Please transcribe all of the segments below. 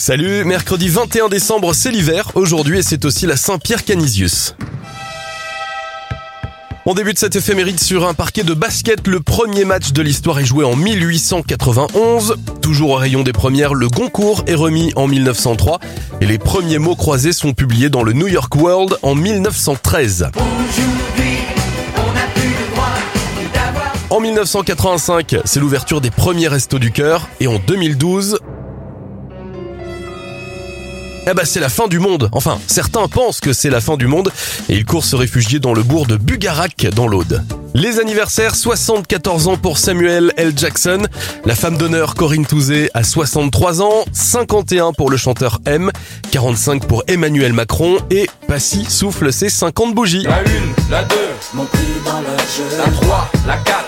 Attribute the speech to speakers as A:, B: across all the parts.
A: Salut, mercredi 21 décembre, c'est l'hiver aujourd'hui c'est aussi la Saint-Pierre Canisius. On débute cette éphéméride sur un parquet de basket. Le premier match de l'histoire est joué en 1891. Toujours au rayon des premières, le Goncourt est remis en 1903 et les premiers mots croisés sont publiés dans le New York World en 1913. En 1985, c'est l'ouverture des premiers restos du cœur et en 2012, eh bah c'est la fin du monde. Enfin, certains pensent que c'est la fin du monde et ils courent se réfugier dans le bourg de Bugarac dans l'Aude. Les anniversaires, 74 ans pour Samuel L. Jackson, la femme d'honneur Corinne Touzé à 63 ans, 51 pour le chanteur M, 45 pour Emmanuel Macron et Passy souffle ses 50 bougies.
B: La 1, la 2, mon dans le jeu. La 3, la 4,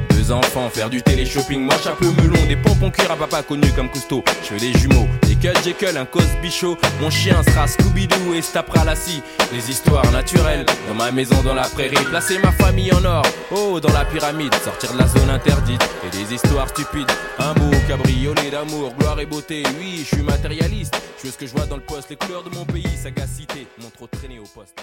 C: enfants, faire du télé-shopping. Moi, chapeau melon, des pompons cuir à papa connu comme Cousteau. Je veux des jumeaux, des Cut Jekyll, un Cosby Show. Mon chien sera Scooby-Doo et tapera la scie. Les histoires naturelles, dans ma maison, dans la prairie. Placer ma famille en or, oh, dans la pyramide. Sortir de la zone interdite et des histoires stupides. Un beau cabriolet d'amour, gloire et beauté. Oui, je suis matérialiste. Je veux ce que je vois dans le poste, les couleurs de mon pays, sagacité. Mon trop traîné au poste.